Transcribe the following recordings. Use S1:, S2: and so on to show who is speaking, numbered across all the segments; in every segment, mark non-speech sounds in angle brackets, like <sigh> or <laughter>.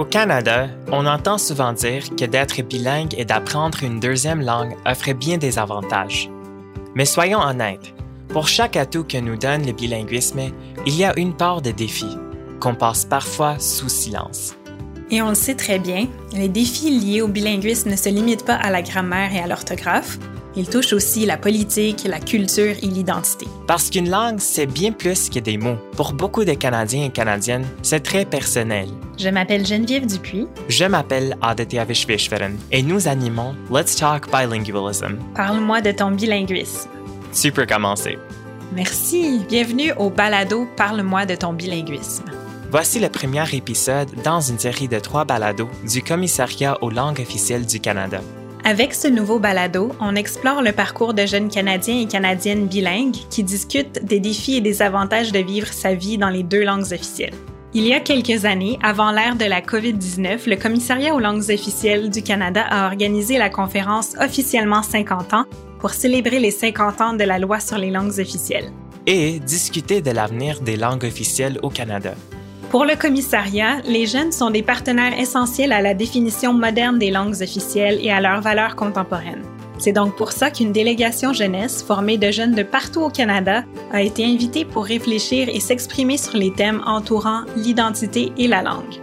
S1: Au Canada, on entend souvent dire que d'être bilingue et d'apprendre une deuxième langue offre bien des avantages. Mais soyons honnêtes, pour chaque atout que nous donne le bilinguisme, il y a une part de défis qu'on passe parfois sous silence.
S2: Et on le sait très bien, les défis liés au bilinguisme ne se limitent pas à la grammaire et à l'orthographe, ils touchent aussi la politique, la culture et l'identité.
S1: Parce qu'une langue, c'est bien plus que des mots. Pour beaucoup de Canadiens et Canadiennes, c'est très personnel.
S2: Je m'appelle Geneviève Dupuis.
S1: Je m'appelle Aditya Vishveshwaran et nous animons Let's Talk Bilingualism.
S2: Parle-moi de ton bilinguisme.
S1: Tu peux commencer.
S2: Merci. Bienvenue au balado Parle-moi de ton bilinguisme.
S1: Voici le premier épisode dans une série de trois balados du Commissariat aux langues officielles du Canada.
S2: Avec ce nouveau balado, on explore le parcours de jeunes Canadiens et Canadiennes bilingues qui discutent des défis et des avantages de vivre sa vie dans les deux langues officielles. Il y a quelques années, avant l'ère de la COVID-19, le Commissariat aux langues officielles du Canada a organisé la conférence Officiellement 50 ans pour célébrer les 50 ans de la loi sur les langues officielles.
S1: Et discuter de l'avenir des langues officielles au Canada.
S2: Pour le commissariat, les jeunes sont des partenaires essentiels à la définition moderne des langues officielles et à leurs valeurs contemporaines. C'est donc pour ça qu'une délégation jeunesse formée de jeunes de partout au Canada a été invitée pour réfléchir et s'exprimer sur les thèmes entourant l'identité et la langue.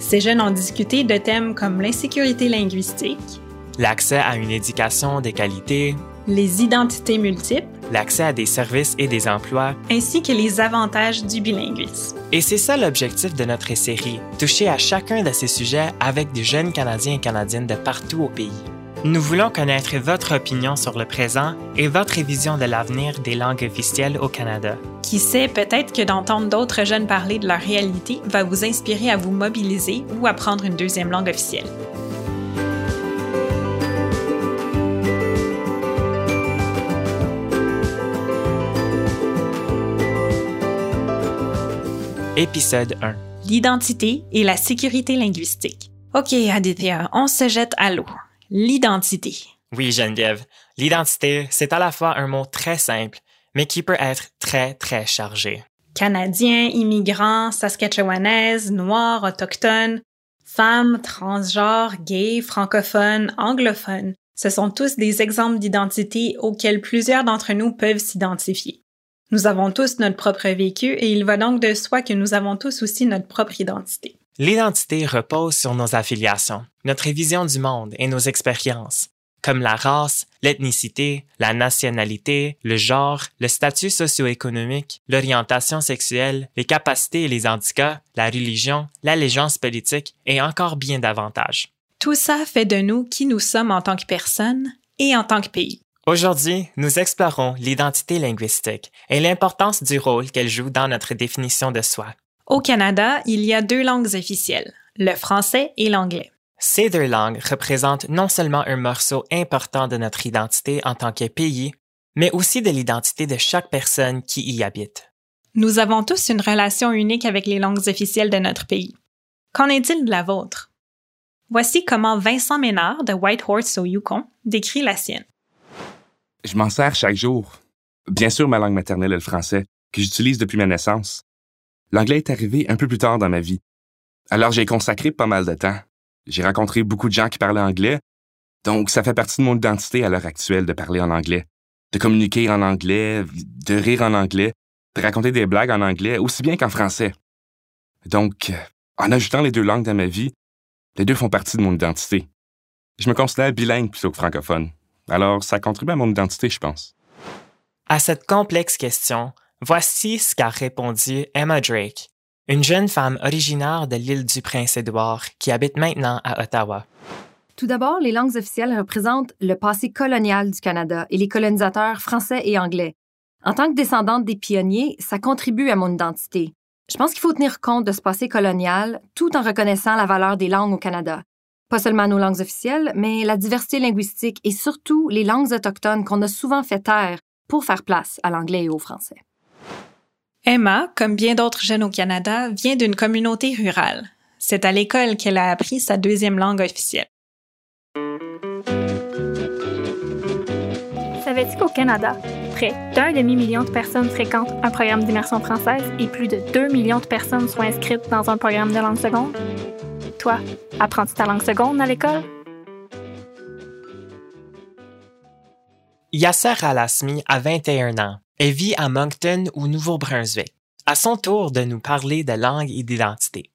S2: Ces jeunes ont discuté de thèmes comme l'insécurité linguistique,
S1: l'accès à une éducation de qualité,
S2: les identités multiples,
S1: l'accès à des services et des emplois,
S2: ainsi que les avantages du bilinguisme.
S1: Et c'est ça l'objectif de notre série, toucher à chacun de ces sujets avec des jeunes Canadiens et Canadiennes de partout au pays. Nous voulons connaître votre opinion sur le présent et votre vision de l'avenir des langues officielles au Canada.
S2: Qui sait, peut-être que d'entendre d'autres jeunes parler de leur réalité va vous inspirer à vous mobiliser ou apprendre une deuxième langue officielle.
S1: Épisode 1.
S2: L'identité et la sécurité linguistique. OK, Aditya, on se jette à l'eau. L'identité.
S1: Oui, Geneviève. L'identité, c'est à la fois un mot très simple, mais qui peut être très, très chargé.
S2: Canadien, immigrant, saskatchewanaise, noir, autochtone, femme, transgenre, gay, francophone, anglophone. Ce sont tous des exemples d'identité auxquels plusieurs d'entre nous peuvent s'identifier. Nous avons tous notre propre vécu et il va donc de soi que nous avons tous aussi notre propre identité.
S1: L'identité repose sur nos affiliations, notre vision du monde et nos expériences, comme la race, l'ethnicité, la nationalité, le genre, le statut socio-économique, l'orientation sexuelle, les capacités et les handicaps, la religion, l'allégeance politique et encore bien davantage.
S2: Tout ça fait de nous qui nous sommes en tant que personnes et en tant que pays.
S1: Aujourd'hui, nous explorons l'identité linguistique et l'importance du rôle qu'elle joue dans notre définition de soi.
S2: Au Canada, il y a deux langues officielles, le français et l'anglais.
S1: Ces deux langues représentent non seulement un morceau important de notre identité en tant que pays, mais aussi de l'identité de chaque personne qui y habite.
S2: Nous avons tous une relation unique avec les langues officielles de notre pays. Qu'en est-il de la vôtre? Voici comment Vincent Ménard de Whitehorse au Yukon décrit la sienne.
S3: Je m'en sers chaque jour. Bien sûr, ma langue maternelle est le français, que j'utilise depuis ma naissance. L'anglais est arrivé un peu plus tard dans ma vie. Alors j'ai consacré pas mal de temps. J'ai rencontré beaucoup de gens qui parlaient anglais, donc ça fait partie de mon identité à l'heure actuelle de parler en anglais, de communiquer en anglais, de rire en anglais, de raconter des blagues en anglais, aussi bien qu'en français. Donc, en ajoutant les deux langues dans ma vie, les deux font partie de mon identité. Je me considère bilingue plutôt que francophone. Alors, ça contribue à mon identité, je pense.
S1: À cette complexe question, voici ce qu'a répondu Emma Drake, une jeune femme originaire de l'île du Prince-Édouard qui habite maintenant à Ottawa.
S4: Tout d'abord, les langues officielles représentent le passé colonial du Canada et les colonisateurs français et anglais. En tant que descendante des pionniers, ça contribue à mon identité. Je pense qu'il faut tenir compte de ce passé colonial tout en reconnaissant la valeur des langues au Canada. Pas seulement nos langues officielles, mais la diversité linguistique et surtout les langues autochtones qu'on a souvent fait taire pour faire place à l'anglais et au français.
S2: Emma, comme bien d'autres jeunes au Canada, vient d'une communauté rurale. C'est à l'école qu'elle a appris sa deuxième langue officielle.
S5: Savais-tu qu'au Canada, près d'un demi-million de personnes fréquentent un programme d'immersion française et plus de 2 millions de personnes sont inscrites dans un programme de langue seconde? Toi, apprends-tu ta langue seconde à l'école?
S1: Yasser Alasmi a 21 ans et vit à Moncton au Nouveau-Brunswick. À son tour de nous parler de langue et d'identité.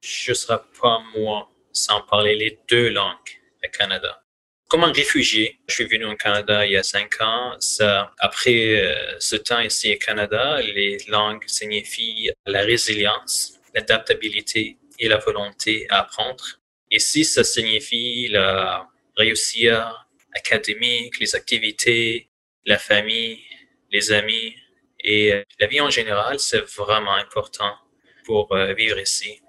S6: Je ne serai pas moi sans parler les deux langues au Canada. Comme un réfugié, je suis venu au Canada il y a cinq ans. Ça, après euh, ce temps ici au Canada, les langues signifient la résilience, l'adaptabilité et la volonté à apprendre. Ici, ça signifie la réussite académique, les activités, la famille, les amis et euh, la vie en général, c'est vraiment important pour euh, vivre ici.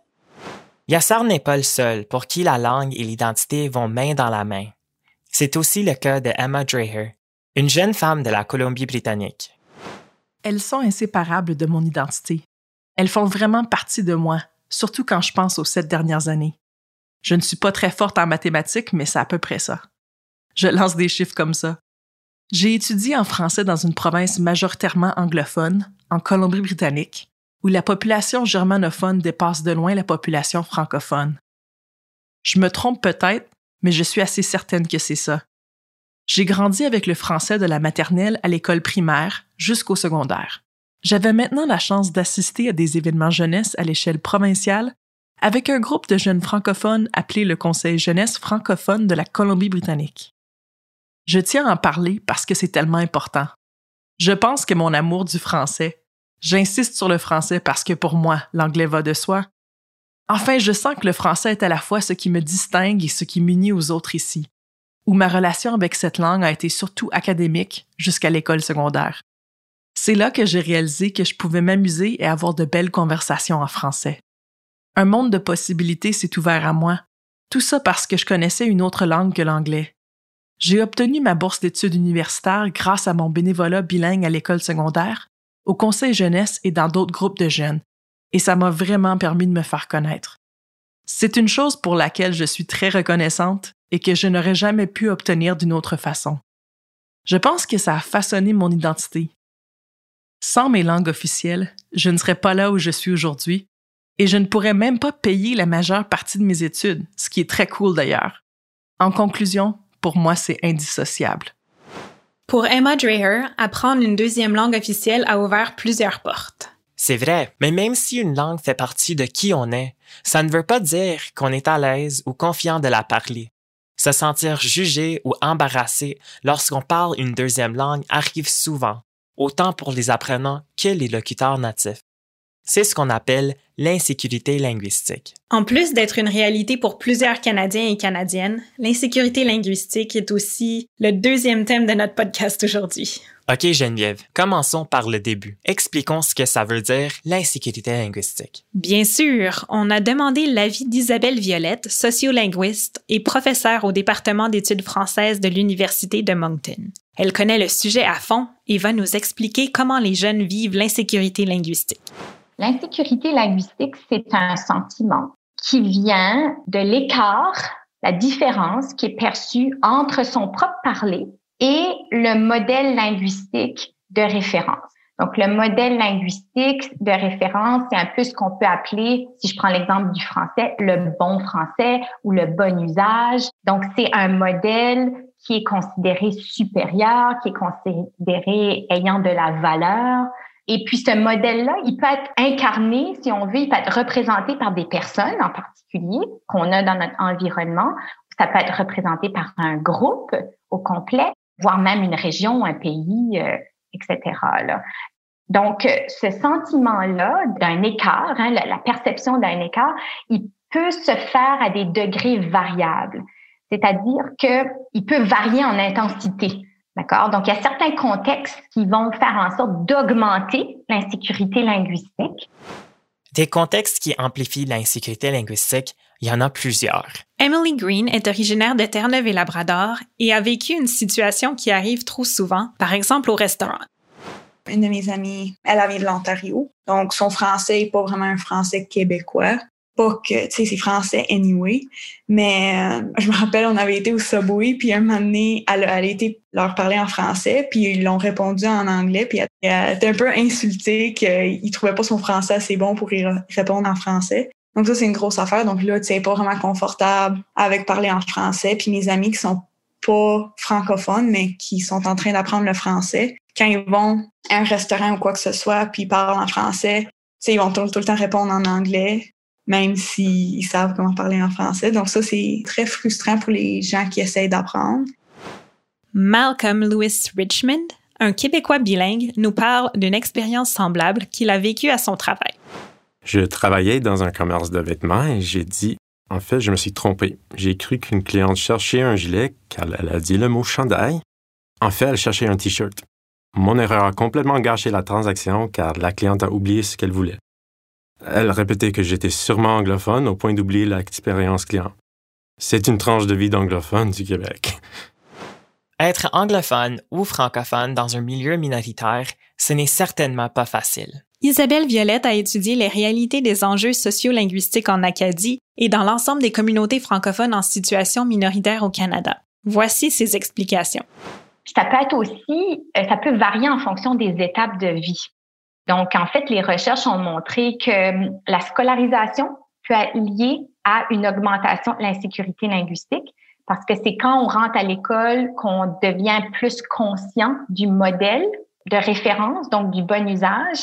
S1: Yassar n'est pas le seul pour qui la langue et l'identité vont main dans la main. C'est aussi le cas de Emma Dreher, une jeune femme de la Colombie-Britannique.
S7: Elles sont inséparables de mon identité. Elles font vraiment partie de moi, surtout quand je pense aux sept dernières années. Je ne suis pas très forte en mathématiques, mais c'est à peu près ça. Je lance des chiffres comme ça. J'ai étudié en français dans une province majoritairement anglophone, en Colombie-Britannique, où la population germanophone dépasse de loin la population francophone. Je me trompe peut-être, mais je suis assez certaine que c'est ça. J'ai grandi avec le français de la maternelle à l'école primaire jusqu'au secondaire. J'avais maintenant la chance d'assister à des événements jeunesse à l'échelle provinciale avec un groupe de jeunes francophones appelé le Conseil jeunesse francophone de la Colombie-Britannique. Je tiens à en parler parce que c'est tellement important. Je pense que mon amour du français, j'insiste sur le français parce que pour moi, l'anglais va de soi. Enfin, je sens que le français est à la fois ce qui me distingue et ce qui m'unit aux autres ici, où ma relation avec cette langue a été surtout académique jusqu'à l'école secondaire. C'est là que j'ai réalisé que je pouvais m'amuser et avoir de belles conversations en français. Un monde de possibilités s'est ouvert à moi, tout ça parce que je connaissais une autre langue que l'anglais. J'ai obtenu ma bourse d'études universitaires grâce à mon bénévolat bilingue à l'école secondaire, au conseil jeunesse et dans d'autres groupes de jeunes, et ça m'a vraiment permis de me faire connaître. C'est une chose pour laquelle je suis très reconnaissante et que je n'aurais jamais pu obtenir d'une autre façon. Je pense que ça a façonné mon identité. Sans mes langues officielles, je ne serais pas là où je suis aujourd'hui et je ne pourrais même pas payer la majeure partie de mes études, ce qui est très cool d'ailleurs. En conclusion, pour moi, c'est indissociable.
S2: Pour Emma Dreher, apprendre une deuxième langue officielle a ouvert plusieurs portes.
S1: C'est vrai, mais même si une langue fait partie de qui on est, ça ne veut pas dire qu'on est à l'aise ou confiant de la parler. Se sentir jugé ou embarrassé lorsqu'on parle une deuxième langue arrive souvent, autant pour les apprenants que les locuteurs natifs. C'est ce qu'on appelle l'insécurité linguistique.
S2: En plus d'être une réalité pour plusieurs Canadiens et Canadiennes, l'insécurité linguistique est aussi le deuxième thème de notre podcast aujourd'hui.
S1: OK Geneviève, commençons par le début. Expliquons ce que ça veut dire l'insécurité linguistique.
S2: Bien sûr, on a demandé l'avis d'Isabelle Violette, sociolinguiste et professeure au département d'études françaises de l'Université de Moncton. Elle connaît le sujet à fond et va nous expliquer comment les jeunes vivent l'insécurité linguistique.
S8: L'insécurité linguistique, c'est un sentiment qui vient de l'écart, la différence qui est perçue entre son propre parler et le modèle linguistique de référence. Donc, le modèle linguistique de référence, c'est un peu ce qu'on peut appeler, si je prends l'exemple du français, le bon français ou le bon usage. Donc, c'est un modèle qui est considéré supérieur, qui est considéré ayant de la valeur, et puis, ce modèle-là, il peut être incarné, si on veut, il peut être représenté par des personnes en particulier qu'on a dans notre environnement. Ça peut être représenté par un groupe au complet, voire même une région, un pays, euh, etc. Là. Donc, ce sentiment-là d'un écart, hein, la, la perception d'un écart, il peut se faire à des degrés variables. C'est-à-dire qu'il peut varier en intensité. D'accord? Donc, il y a certains contextes qui vont faire en sorte d'augmenter l'insécurité linguistique.
S1: Des contextes qui amplifient l'insécurité linguistique, il y en a plusieurs.
S2: Emily Green est originaire de Terre-Neuve et Labrador et a vécu une situation qui arrive trop souvent, par exemple au restaurant.
S9: Une de mes amies, elle vient de l'Ontario, donc son français n'est pas vraiment un français québécois que, c'est français anyway. Mais euh, je me rappelle, on avait été au Subway, puis un moment donné, elle, elle a été leur parler en français, puis ils l'ont répondu en anglais, puis elle, était un peu insultée qu'ils trouvaient pas son français assez bon pour y répondre en français. Donc ça, c'est une grosse affaire. Donc là, tu sais, pas vraiment confortable avec parler en français. Puis mes amis qui sont pas francophones, mais qui sont en train d'apprendre le français, quand ils vont à un restaurant ou quoi que ce soit, puis ils parlent en français, tu sais, ils vont tout le temps répondre en anglais, même s'ils savent comment parler en français. Donc ça, c'est très frustrant pour les gens qui essayent d'apprendre.
S2: Malcolm Lewis Richmond, un Québécois bilingue, nous parle d'une expérience semblable qu'il a vécue à son travail.
S10: Je travaillais dans un commerce de vêtements et j'ai dit, en fait, je me suis trompé. J'ai cru qu'une cliente cherchait un gilet car elle a dit le mot chandail. En fait, elle cherchait un t-shirt. Mon erreur a complètement gâché la transaction car la cliente a oublié ce qu'elle voulait. Elle répétait que j'étais sûrement anglophone au point d'oublier l'expérience client. C'est une tranche de vie d'anglophone du Québec. <laughs>
S1: Être anglophone ou francophone dans un milieu minoritaire, ce n'est certainement pas facile.
S2: Isabelle Violette a étudié les réalités des enjeux sociolinguistiques en Acadie et dans l'ensemble des communautés francophones en situation minoritaire au Canada. Voici ses explications.
S8: Ça peut être aussi, euh, ça peut varier en fonction des étapes de vie. Donc, en fait, les recherches ont montré que hum, la scolarisation peut être liée à une augmentation de l'insécurité linguistique parce que c'est quand on rentre à l'école qu'on devient plus conscient du modèle de référence, donc du bon usage,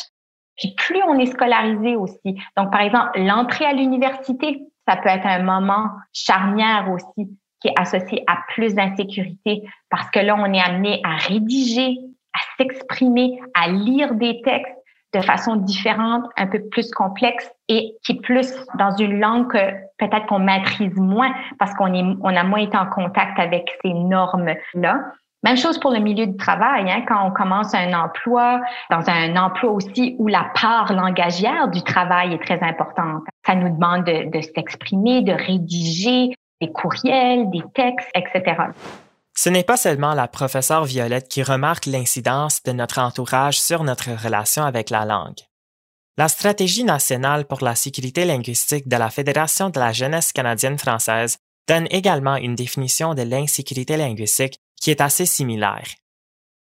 S8: puis plus on est scolarisé aussi. Donc, par exemple, l'entrée à l'université, ça peut être un moment charnière aussi qui est associé à plus d'insécurité parce que là, on est amené à rédiger, à s'exprimer, à lire des textes de façon différente, un peu plus complexe et qui est plus dans une langue que peut-être qu'on maîtrise moins parce qu'on est, on a moins été en contact avec ces normes-là. Même chose pour le milieu du travail, hein, quand on commence un emploi, dans un emploi aussi où la part langagière du travail est très importante. Ça nous demande de, de s'exprimer, de rédiger des courriels, des textes, etc.
S1: Ce n'est pas seulement la professeure Violette qui remarque l'incidence de notre entourage sur notre relation avec la langue. La stratégie nationale pour la sécurité linguistique de la Fédération de la jeunesse canadienne française donne également une définition de l'insécurité linguistique qui est assez similaire.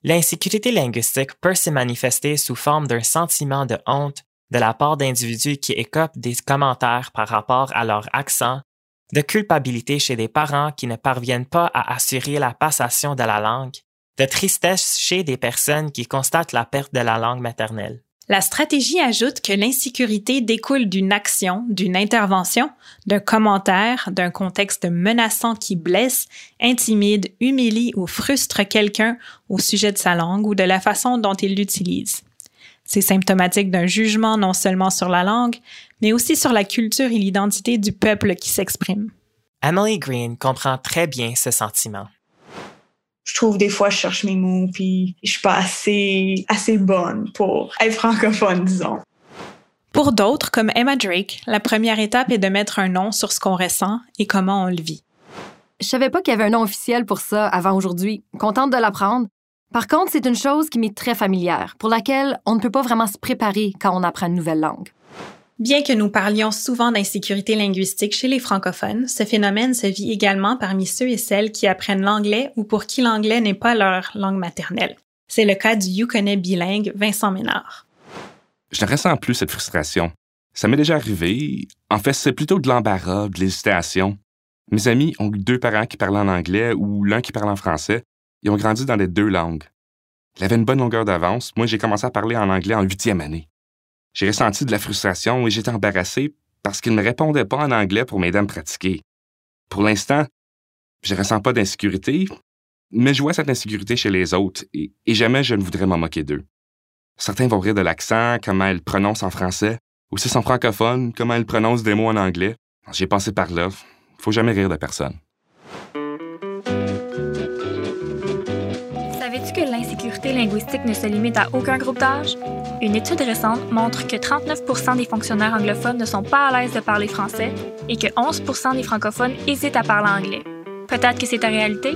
S1: L'insécurité linguistique peut se manifester sous forme d'un sentiment de honte de la part d'individus qui écopent des commentaires par rapport à leur accent, de culpabilité chez des parents qui ne parviennent pas à assurer la passation de la langue, de tristesse chez des personnes qui constatent la perte de la langue maternelle.
S2: La stratégie ajoute que l'insécurité découle d'une action, d'une intervention, d'un commentaire, d'un contexte menaçant qui blesse, intimide, humilie ou frustre quelqu'un au sujet de sa langue ou de la façon dont il l'utilise. C'est symptomatique d'un jugement non seulement sur la langue, mais aussi sur la culture et l'identité du peuple qui s'exprime.
S1: Emily Green comprend très bien ce sentiment
S9: je trouve des fois je cherche mes mots puis je suis pas assez assez bonne pour être francophone disons.
S2: Pour d'autres comme Emma Drake, la première étape est de mettre un nom sur ce qu'on ressent et comment on le vit.
S4: Je savais pas qu'il y avait un nom officiel pour ça avant aujourd'hui. Contente de l'apprendre. Par contre, c'est une chose qui m'est très familière, pour laquelle on ne peut pas vraiment se préparer quand on apprend une nouvelle langue.
S2: Bien que nous parlions souvent d'insécurité linguistique chez les francophones, ce phénomène se vit également parmi ceux et celles qui apprennent l'anglais ou pour qui l'anglais n'est pas leur langue maternelle. C'est le cas du Yukonnais bilingue Vincent Ménard.
S3: Je ne ressens plus cette frustration. Ça m'est déjà arrivé. En fait, c'est plutôt de l'embarras, de l'hésitation. Mes amis ont eu deux parents qui parlent en anglais ou l'un qui parle en français. Ils ont grandi dans les deux langues. Il avait une bonne longueur d'avance. Moi, j'ai commencé à parler en anglais en huitième année. J'ai ressenti de la frustration et j'étais embarrassé parce qu'il ne répondait pas en anglais pour m'aider à me pratiquer. Pour l'instant, je ne ressens pas d'insécurité, mais je vois cette insécurité chez les autres et, jamais je ne voudrais m'en moquer d'eux. Certains vont rire de l'accent, comment elle prononce en français, ou si sont francophones, comment elle prononce des mots en anglais. J'ai passé par là. Faut jamais rire de personne.
S5: Savais-tu que l'insécurité linguistique ne se limite à aucun groupe d'âge? Une étude récente montre que 39% des fonctionnaires anglophones ne sont pas à l'aise de parler français et que 11% des francophones hésitent à parler anglais. Peut-être que c'est ta réalité?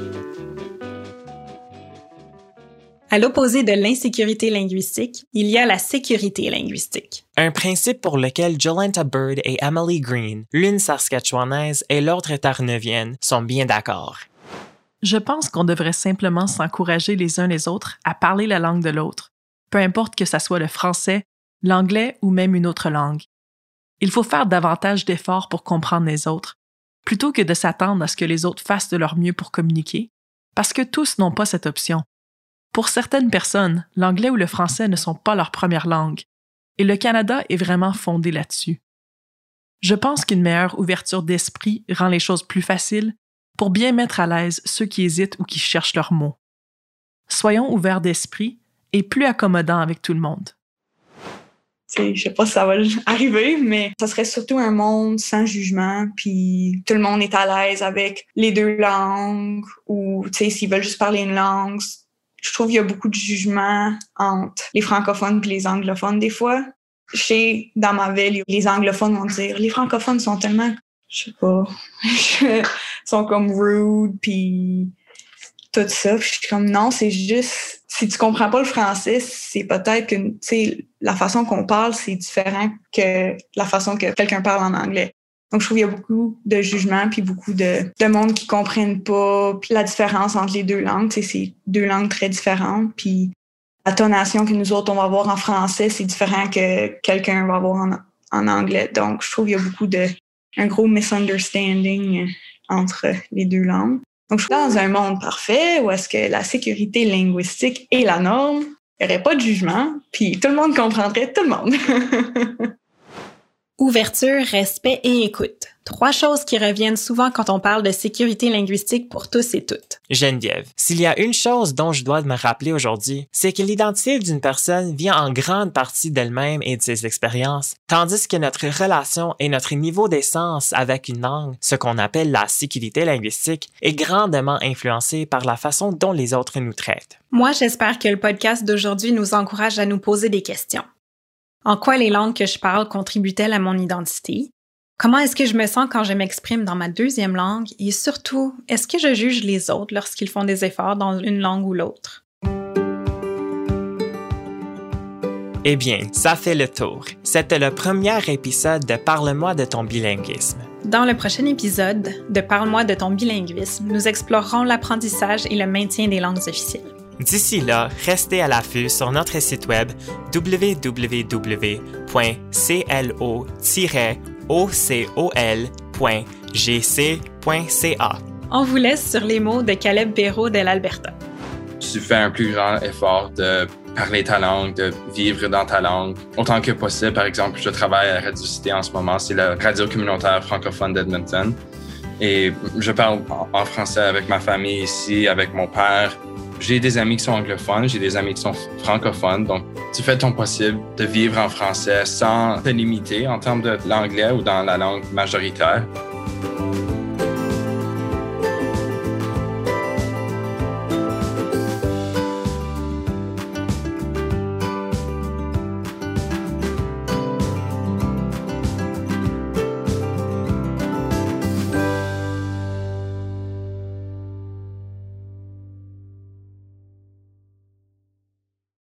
S2: À l'opposé de l'insécurité linguistique, il y a la sécurité linguistique.
S1: Un principe pour lequel Jolenta Bird et Emily Green, l'une saskatchewanaise et l'autre tarnevienne, sont bien d'accord.
S7: Je pense qu'on devrait simplement s'encourager les uns les autres à parler la langue de l'autre peu importe que ça soit le français, l'anglais ou même une autre langue. Il faut faire davantage d'efforts pour comprendre les autres, plutôt que de s'attendre à ce que les autres fassent de leur mieux pour communiquer, parce que tous n'ont pas cette option. Pour certaines personnes, l'anglais ou le français ne sont pas leur première langue, et le Canada est vraiment fondé là-dessus. Je pense qu'une meilleure ouverture d'esprit rend les choses plus faciles pour bien mettre à l'aise ceux qui hésitent ou qui cherchent leurs mots. Soyons ouverts d'esprit et plus accommodants avec tout le monde.
S9: Je sais pas si ça va <laughs> arriver, mais ça serait surtout un monde sans jugement, puis tout le monde est à l'aise avec les deux langues, ou s'ils veulent juste parler une langue. Je trouve qu'il y a beaucoup de jugement entre les francophones et les anglophones des fois. Chez, dans ma ville, les anglophones vont dire les francophones sont tellement, je sais pas, <laughs> sont comme rude, puis tout ça. je suis comme non, c'est juste si tu comprends pas le français, c'est peut-être que la façon qu'on parle c'est différent que la façon que quelqu'un parle en anglais. Donc je trouve qu'il y a beaucoup de jugements puis beaucoup de, de monde qui comprennent pas puis la différence entre les deux langues, c'est deux langues très différentes puis la tonation que nous autres on va avoir en français, c'est différent que quelqu'un va avoir en, en anglais. Donc je trouve qu'il y a beaucoup de un gros misunderstanding entre les deux langues. Donc, je suis dans un monde parfait où est-ce que la sécurité linguistique est la norme, il n'y aurait pas de jugement, puis tout le monde comprendrait tout le monde. <laughs>
S2: Ouverture, respect et écoute. Trois choses qui reviennent souvent quand on parle de sécurité linguistique pour tous et toutes.
S1: Geneviève, s'il y a une chose dont je dois me rappeler aujourd'hui, c'est que l'identité d'une personne vient en grande partie d'elle-même et de ses expériences, tandis que notre relation et notre niveau d'essence avec une langue, ce qu'on appelle la sécurité linguistique, est grandement influencé par la façon dont les autres nous traitent.
S2: Moi, j'espère que le podcast d'aujourd'hui nous encourage à nous poser des questions. En quoi les langues que je parle contribuent-elles à mon identité? Comment est-ce que je me sens quand je m'exprime dans ma deuxième langue? Et surtout, est-ce que je juge les autres lorsqu'ils font des efforts dans une langue ou l'autre?
S1: Eh bien, ça fait le tour. C'était le premier épisode de Parle-moi de ton bilinguisme.
S2: Dans le prochain épisode de Parle-moi de ton bilinguisme, nous explorerons l'apprentissage et le maintien des langues officielles.
S1: D'ici là, restez à l'affût sur notre site web www.clocol.gc.ca.
S2: On vous laisse sur les mots de Caleb Perrault de l'Alberta.
S3: Tu fais un plus grand effort de parler ta langue, de vivre dans ta langue autant que possible. Par exemple, je travaille à Radio Cité en ce moment, c'est la radio communautaire francophone d'Edmonton. Et je parle en français avec ma famille ici, avec mon père. J'ai des amis qui sont anglophones, j'ai des amis qui sont francophones, donc tu fais ton possible de vivre en français sans te limiter en termes de l'anglais ou dans la langue majoritaire.